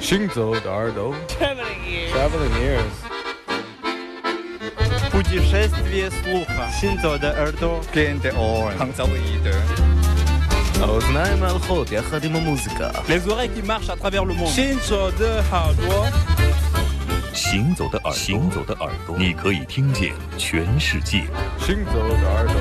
行走的耳朵 Traveling ears. Traveling ears Путешествие слуха. Синзо де Эрдо. Клиенты Орен. 杭州的一的。 האוזניים ההלכות יחד עם המוזיקה Les oreilles qui marchent à travers le monde. Shinzo de Hardwa. 行走的耳朵，行走的耳朵，你可以听见全世界。 行走的耳朵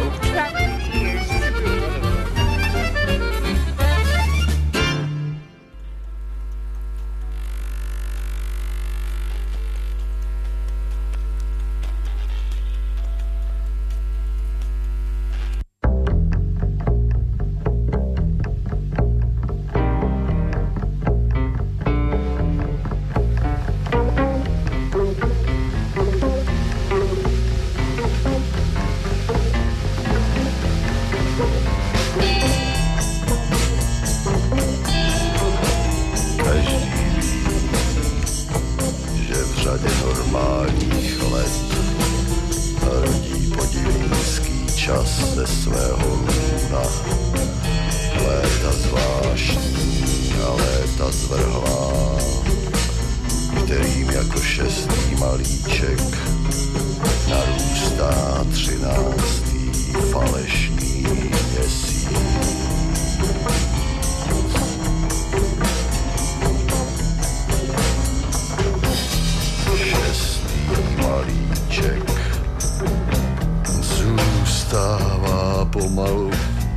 Pomalu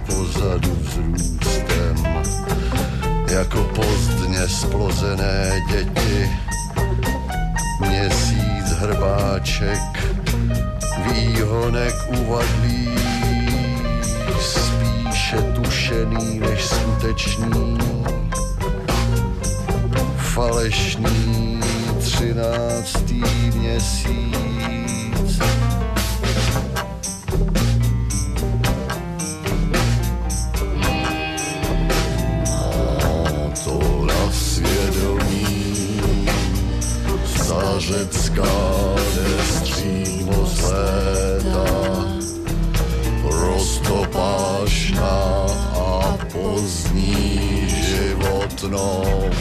pozadu vzrůstem, jako pozdně splozené děti. Měsíc hrbáček, výhonek uvadlý, spíše tušený než skutečný, falešný třináctý měsíc. Zařecká nestřímo z léta roztopášná a pozdní životnost.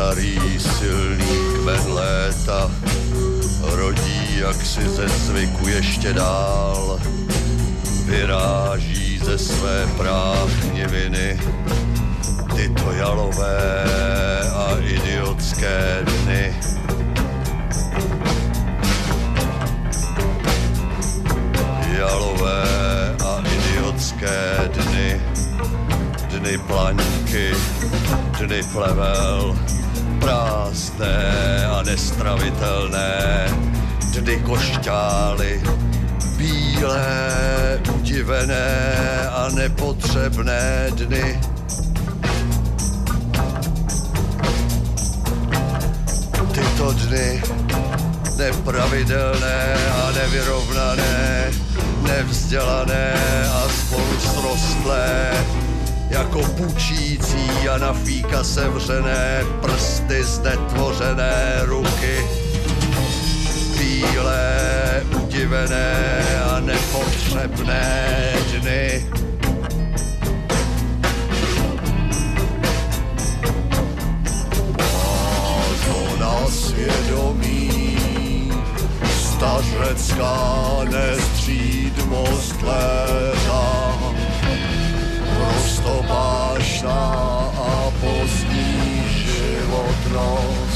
Starý silný kmen léta rodí jaksi ze zvyku ještě dál. Vyráží ze své práchniviny tyto jalové a idiotské dny. Jalové a idiotské dny dny plaňky, dny plevel, prázdné a nestravitelné, dny košťály, bílé, udivené a nepotřebné dny. Tyto dny nepravidelné a nevyrovnané, nevzdělané a spolu srostlé, jako pučící a na fíka sevřené prsty z netvořené ruky. Bílé, udivené a nepotřebné dny. Má na svědomí stařecká nestřídmost léta to baśna, a pozniżyło tron.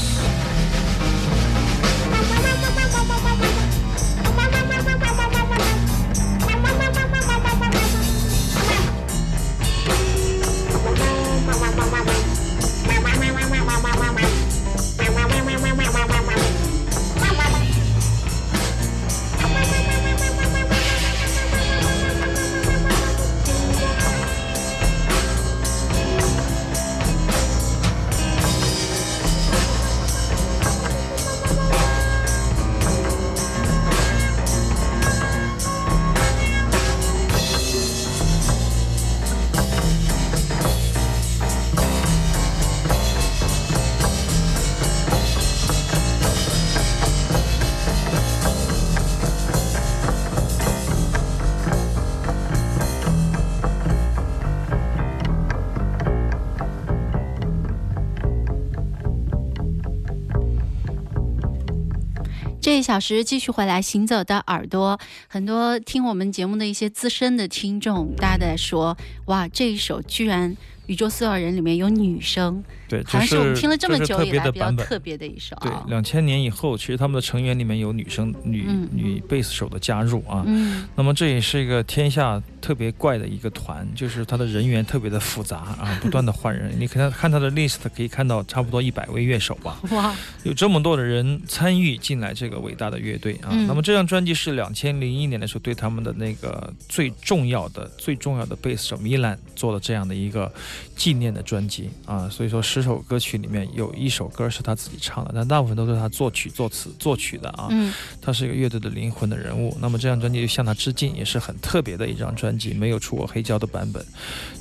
一小时继续回来，行走的耳朵，很多听我们节目的一些资深的听众，大家在说，哇，这一首居然。宇宙四号人里面有女生，对，好像是我们听了这么久以来比较特别的一首。对，两千年以后，其实他们的成员里面有女生女女贝斯手的加入啊。嗯。那么这也是一个天下特别怪的一个团，就是他的人员特别的复杂啊，不断的换人。你可能看他的 list，可以看到差不多一百位乐手吧。哇！有这么多的人参与进来这个伟大的乐队啊。那么这张专辑是两千零一年的时候对他们的那个最重要的最重要的贝斯手米兰做了这样的一个。纪念的专辑啊，所以说十首歌曲里面有一首歌是他自己唱的，但大部分都是他作曲、作词、作曲的啊。嗯，他是一个乐队的灵魂的人物。那么这张专辑就向他致敬，也是很特别的一张专辑，没有出过黑胶的版本。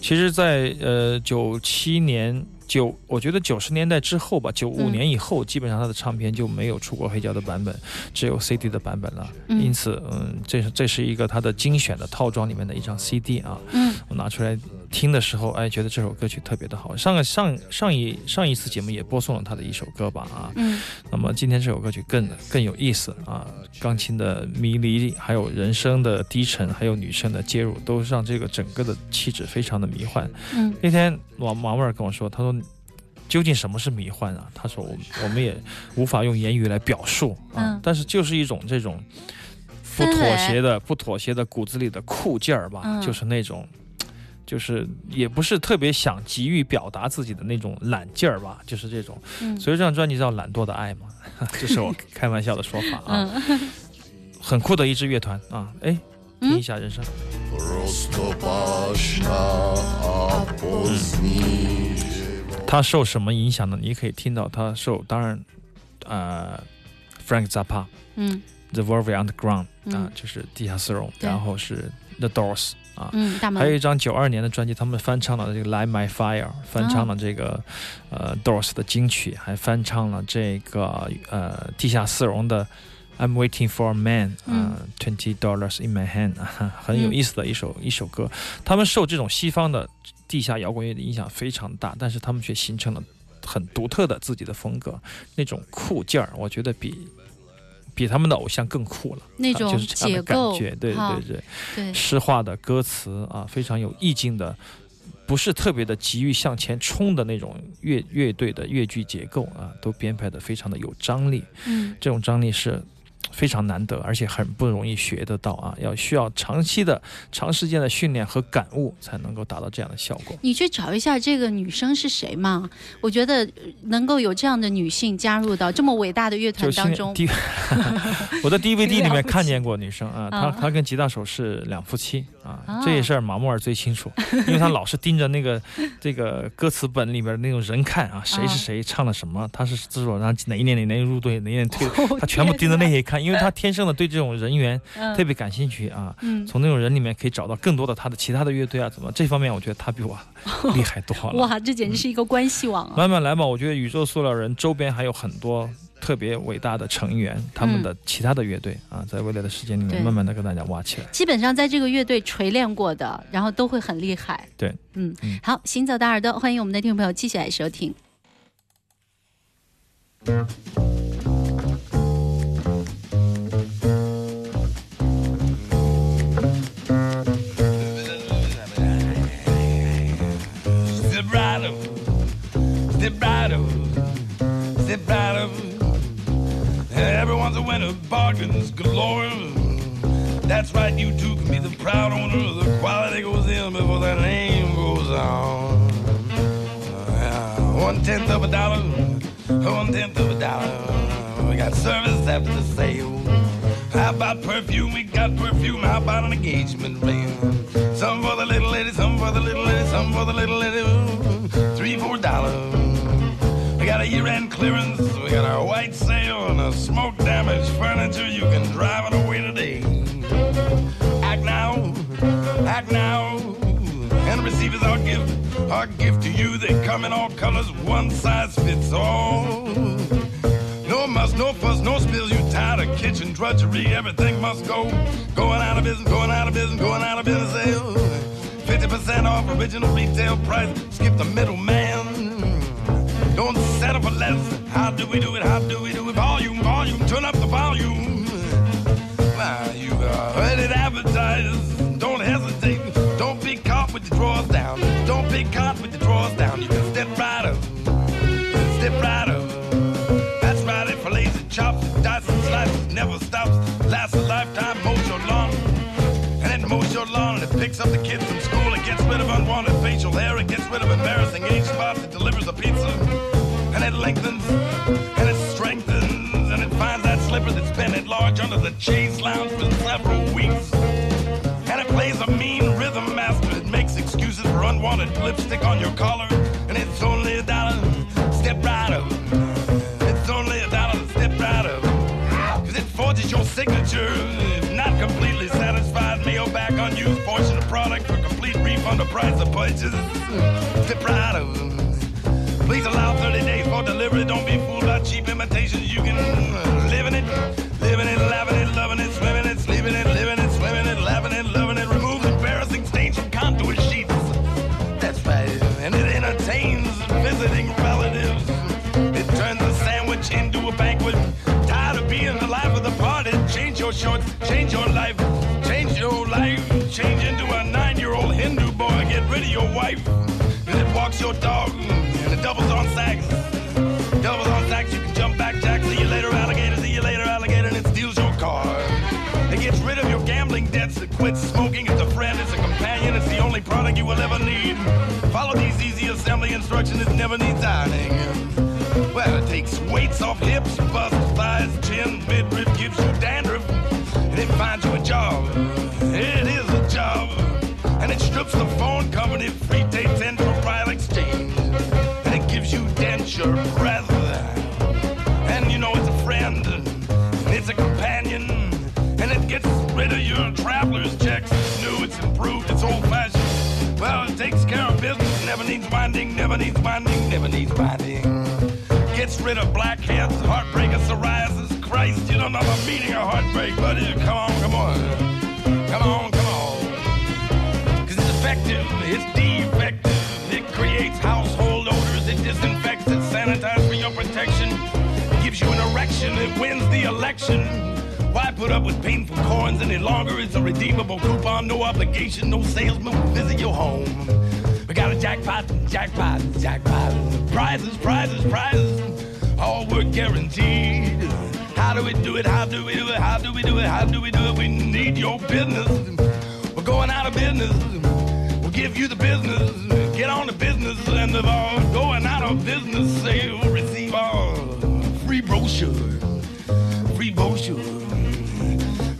其实，在呃九七年。九，我觉得九十年代之后吧，九五年以后，基本上他的唱片就没有出过黑胶的版本，只有 CD 的版本了。因此，嗯，这是这是一个他的精选的套装里面的一张 CD 啊。嗯，我拿出来听的时候，哎，觉得这首歌曲特别的好。上个上上一上一次节目也播送了他的一首歌吧啊。嗯。那么今天这首歌曲更更有意思啊，钢琴的迷离，还有人声的低沉，还有女生的介入，都让这个整个的气质非常的迷幻。嗯。那天王王妹儿跟我说，他说。究竟什么是迷幻啊？他说我我们也无法用言语来表述啊，但是就是一种这种不妥协的不妥协的骨子里的酷劲儿吧，就是那种，就是也不是特别想急于表达自己的那种懒劲儿吧，就是这种。所以这张专辑叫《懒惰的爱》嘛，这是我开玩笑的说法啊。很酷的一支乐团啊，哎，听一下人生。他受什么影响呢？你可以听到他受，当然，呃，Frank Zappa，嗯，The Velvet Underground，啊，就是地下丝绒，然后是 The Doors，啊，嗯，还有一张九二年的专辑，他们翻唱了这个 Light My Fire，翻唱了这个呃 Doors 的金曲，还翻唱了这个呃地下丝绒的 I'm Waiting for a Man，啊，Twenty Dollars in My Hand，很有意思的一首一首歌。他们受这种西方的。地下摇滚乐的影响非常大，但是他们却形成了很独特的自己的风格，那种酷劲儿，我觉得比比他们的偶像更酷了。那种就是这样的感觉，对对对对，诗化的歌词啊，非常有意境的，不是特别的急于向前冲的那种乐乐队的乐句结构啊，都编排的非常的有张力。嗯，这种张力是。非常难得，而且很不容易学得到啊！要需要长期的、长时间的训练和感悟，才能够达到这样的效果。你去找一下这个女生是谁嘛？我觉得能够有这样的女性加入到这么伟大的乐团当中。我在 DVD 里面看见过女生 啊，她她跟吉他手是两夫妻啊，这事儿马木尔最清楚，因为他老是盯着那个 这个歌词本里边那种人看啊，谁是谁唱了什么，他是制作人哪一年哪年入队，哪一年退，他全部盯着那些看。因为他天生的对这种人员 特别感兴趣啊，从那种人里面可以找到更多的他的其他的乐队啊，怎么这方面我觉得他比我 厉害多了。哇，这简直是一个关系网啊！慢慢来吧，我觉得宇宙塑料人周边还有很多特别伟大的成员，他们的其他的乐队啊，在未来的时间里面慢慢的跟大家挖起来。基本上在这个乐队锤炼过的，然后都会很厉害。对，嗯，好，行走的耳朵，欢迎我们的听众朋友继续来收听。Everyone's a winner, bargains galore. That's right, you too can be the proud owner. Of the quality goes in before that name goes on. One tenth of a dollar, one tenth of a dollar. We got service after the sale. How about perfume? We got perfume. How about an engagement ring? Some for the little lady, some for the little lady, some for the little lady. Clearance. We got our white sale and a smoke damaged furniture. You can drive it away today. Act now, act now, and receive as our gift. Our gift to you. They come in all colors. One size fits all. No muss, no fuss, no spills. You tired of kitchen drudgery? Everything must go. Going out of business, going out of business, going out of business. Sale. 50% off original retail price. Skip the middleman left. How do we do it? How do we do it? Volume, volume, turn up the volume. Now you heard it advertised. Don't hesitate. Don't be caught with your drawers down. Don't be caught with your drawers down. You can step right up. Step right up. That's right. It fillets and chops and and slices. Never stops. Lasts a lifetime. Mows your lawn. And it mows your lawn and it picks up the kids from school. It gets rid of unwanted facial hair. It gets rid of embarrassing age spots. It delivers a pizza. Lengthens. And it strengthens. And it finds that slipper that's been at large under the chase lounge for several weeks. And it plays a mean rhythm master. It makes excuses for unwanted lipstick on your collar. And it's only a dollar. Step right up. It's only a dollar. Step right up. Cause it forges your signature. If not completely satisfied, mail back unused portion of product for complete refund of price of purchase. Step right up. Please allow 30 days for delivery. Don't be fooled by cheap imitations. You can easy assembly instructions. It never needs ironing. Well, it takes weights off hips, bust, thighs, chin, midriff, gives you dandruff, and it finds you a job. It never needs winding, never needs winding. Gets rid of blackheads, heartbreak, and psoriasis. Christ, you don't know the meaning of heartbreak, buddy. Come on, come on. Come on, come on. Cause it's effective, it's defective. It creates household odors, it disinfects, it sanitizes for your protection. It gives you an erection, it wins the election. Why put up with painful coins any longer? It's a redeemable coupon, no obligation, no salesman will visit your home. Jackpot, jackpot, jackpot. Prizes, prizes, prizes. All work guaranteed. How do we do it? How do we do it? How do we do it? How do we do it? We need your business. We're going out of business. We'll give you the business. Get on the business and of all going out of business sale. Receive our free brochure. Free brochure.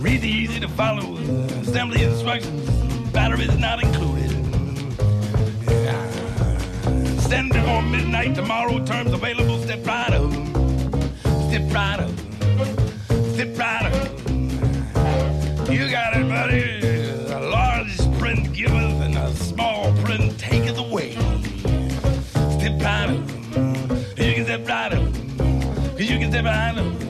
Read the easy to follow assembly instructions. Batteries not included. It on midnight tomorrow. Terms available. Step right up. Step right up. Step right up. You got it, buddy. A large print giveth and a small print taketh away. Step right up. You can step right up. You can step right up.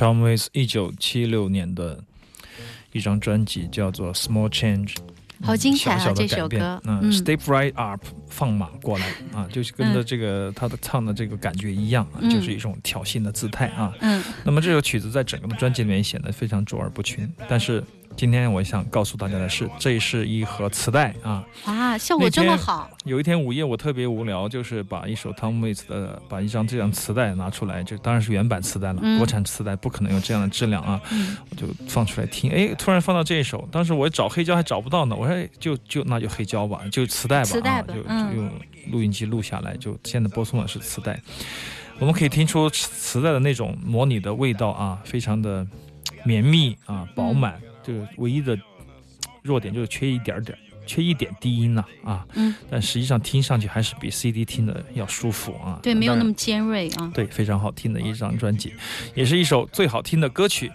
Tom Waits 一九七六年的一张专辑叫做《Small Change》，好精彩啊小小的这首改变。歌。嗯嗯，Step Right Up，放马过来 啊，就是跟着这个他的唱的这个感觉一样啊，嗯。就是一种挑衅的姿态啊。嗯。那么这首曲子在整个的专辑里面显得非常卓尔不群，但是今天我想告诉大家的是，这是一盒磁带啊。啊，效果这么好，有一天午夜我特别无聊，就是把一首 Tom Waits 的，把一张这张磁带拿出来，就当然是原版磁带了，嗯。国产磁带不可能有这样的质量啊，嗯。我就放出来听，哎，突然放到这一首，当时我找黑胶还找不到呢，我说哎就就那就黑胶吧，就磁带吧，磁带吧啊，就嗯。就用录音机录下来，就现在播送的是磁带，我们可以听出磁磁带的那种模拟的味道啊，非常的绵密啊，饱满，嗯这个唯一的弱点就是缺一点点儿，缺一点低音呢啊，嗯，但实际上听上去还是比 CD 听的要舒服啊。对，没有那么尖锐啊。对，非常好听的一张专辑，也是一首最好听的歌曲。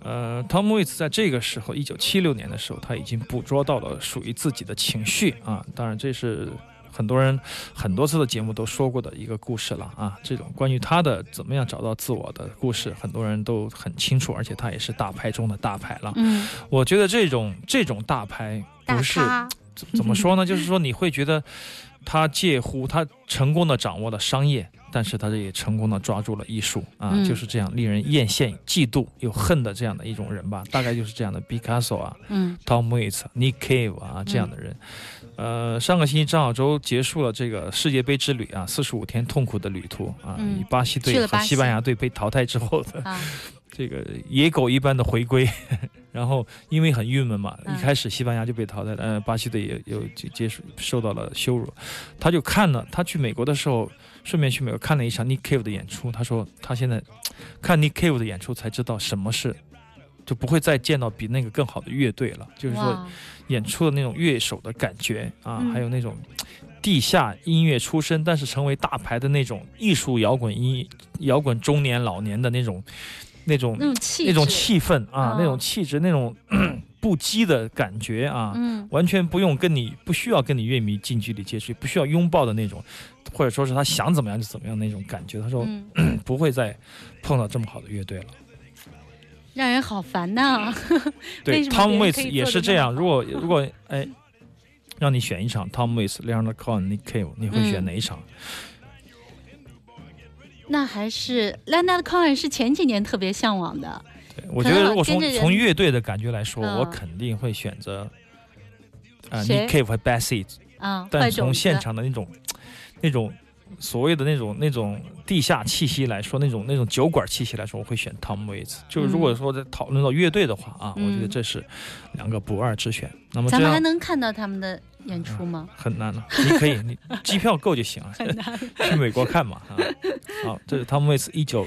呃，Tom Waits 在这个时候，一九七六年的时候，他已经捕捉到了属于自己的情绪啊。当然，这是很多人很多次的节目都说过的一个故事了啊。这种关于他的怎么样找到自我的故事，很多人都很清楚，而且他也是大牌中的大牌了。嗯，我觉得这种这种大牌不是怎么说呢？就是说你会觉得他介乎他成功的掌握了商业，但是他也成功的抓住了艺术啊，嗯。就是这样令人艳羡、嫉妒又恨的这样的一种人吧。大概就是这样的毕卡索啊、嗯。Tom Waits、Nick Cave 啊这样的人。呃，上个星期张小舟结束了这个世界杯之旅啊，四十五天痛苦的旅途啊，嗯。以巴西队和西。西班牙队被淘汰之后的啊，这个野狗一般的回归，然后因为很郁闷嘛，嗯。一开始西班牙就被淘汰了，呃，巴西队也有接接受受到了羞辱，他就看了，他去美国的时候，顺便去美国看了一场 Nick Cave 的演出，他说他现在 看 Nick Cave 的演出才知道什么是。就不会再见到比那个更好的乐队了，就是说，演出的那种乐手的感觉啊，嗯。还有那种地下音乐出身，但是成为大牌的那种艺术摇滚音摇滚中年老年的那种那种那种气氛啊，嗯那种气质，那种 不羁的感觉啊，嗯完全不用跟你不需要跟你乐迷近距离接触，不需要拥抱的那种，或者说是他想怎么样就怎么样那种感觉。他说、嗯，不会再碰到这么好的乐队了。让人好烦呐。对，Tom Waits 以也是这样。如果如果哎，让你选一场 Tom Waits、Leonard Cohen、Nick Cave，你会选嗯哪一场？那还是 Leonard Cohen 是前几年特别向往的。对我觉得如果从从乐队的感觉来说，嗯我肯定会选择呃谁 Nick Cave 和 Bad Seeds。啊，坏但从现场的那种那种所谓的那种那种地下气息来说，那种那种酒馆气息来说，我会选 Tom Waits。就是如果说在讨论到乐队的话啊，我觉得嗯这是两个不二之选。那么咱们还能看到他们的演出吗？很难了，你可以，你机票够就行了，去美国看嘛啊。好，这是 Tom Waits 一九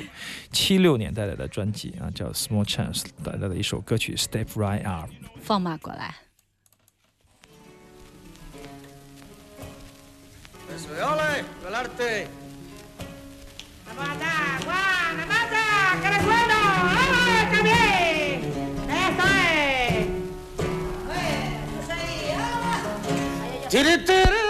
七六年带来的专辑啊，叫 Small Chance 带来的一首歌曲 Step Right Up。放马过来。Eso, ole, el Tiri, tiri,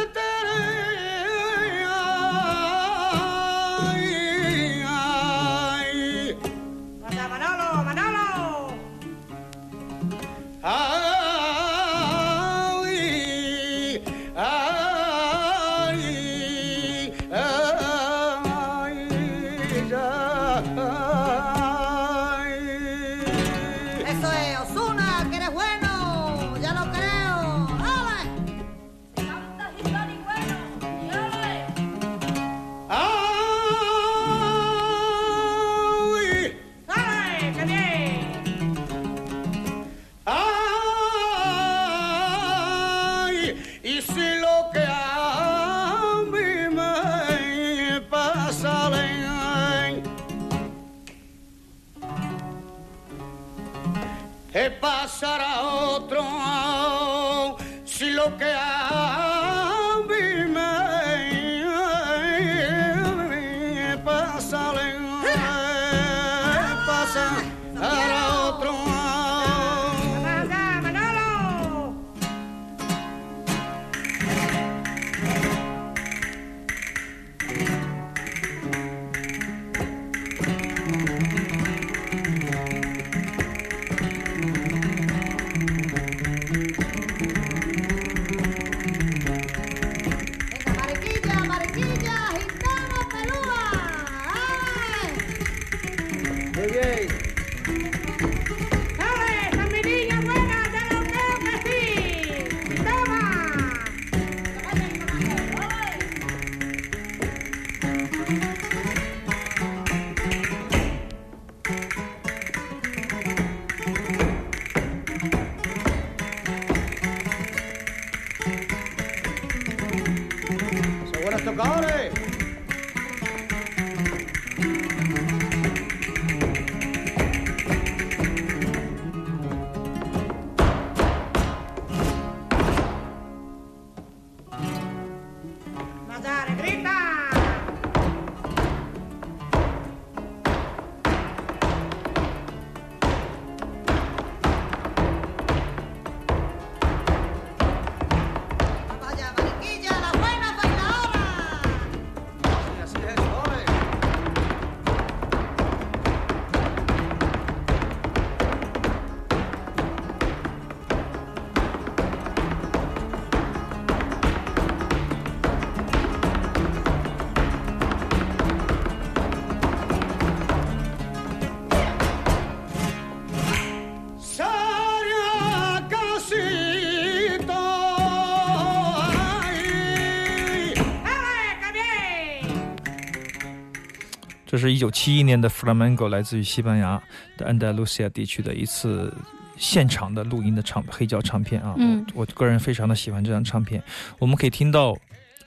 这是一九七一年的 Flamenco，来自于西班牙的安达卢西亚地区的一次现场的录音的唱黑胶唱片啊。嗯我我个人非常的喜欢这张唱片，我们可以听到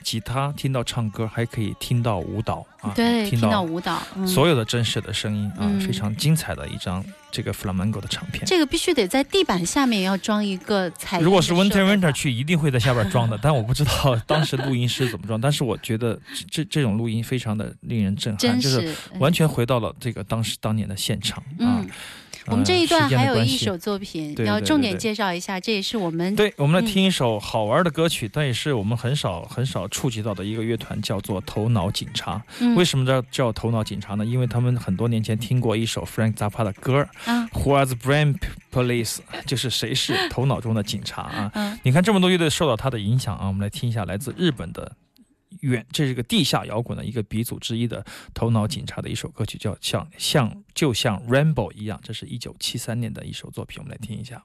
吉他，听到唱歌，还可以听到舞蹈啊，对，听听到舞蹈，嗯所有的真实的声音啊，嗯非常精彩的一张这个 Flamenco 的唱片。这个必须得在地板下面要装一个彩如果是 Winter Winter 去，一定会在下边装的，但我不知道当时录音师怎么装。但是我觉得这这种录音非常的令人震撼，就是是完全回到了这个当时当年的现场啊嗯。我们这一段还有一首作品对要重点介绍一下，这也是我们对，我们来嗯听一首好玩的歌曲，但也是我们很少很少触及到的一个乐团，叫做头脑警察。嗯为什么叫叫头脑警察呢？因为他们很多年前听过一首 Frank Zappa 的歌啊，Who are the Brain Police？就是谁是头脑中的警察啊？嗯你看这么多乐队受到他的影响啊，我们来听一下来自日本的远，这是个地下摇滚的一个鼻祖之一的头脑警察的一首歌曲，叫像像就像 Rainbow 一样，这是一九七三年的一首作品，我们来听一下。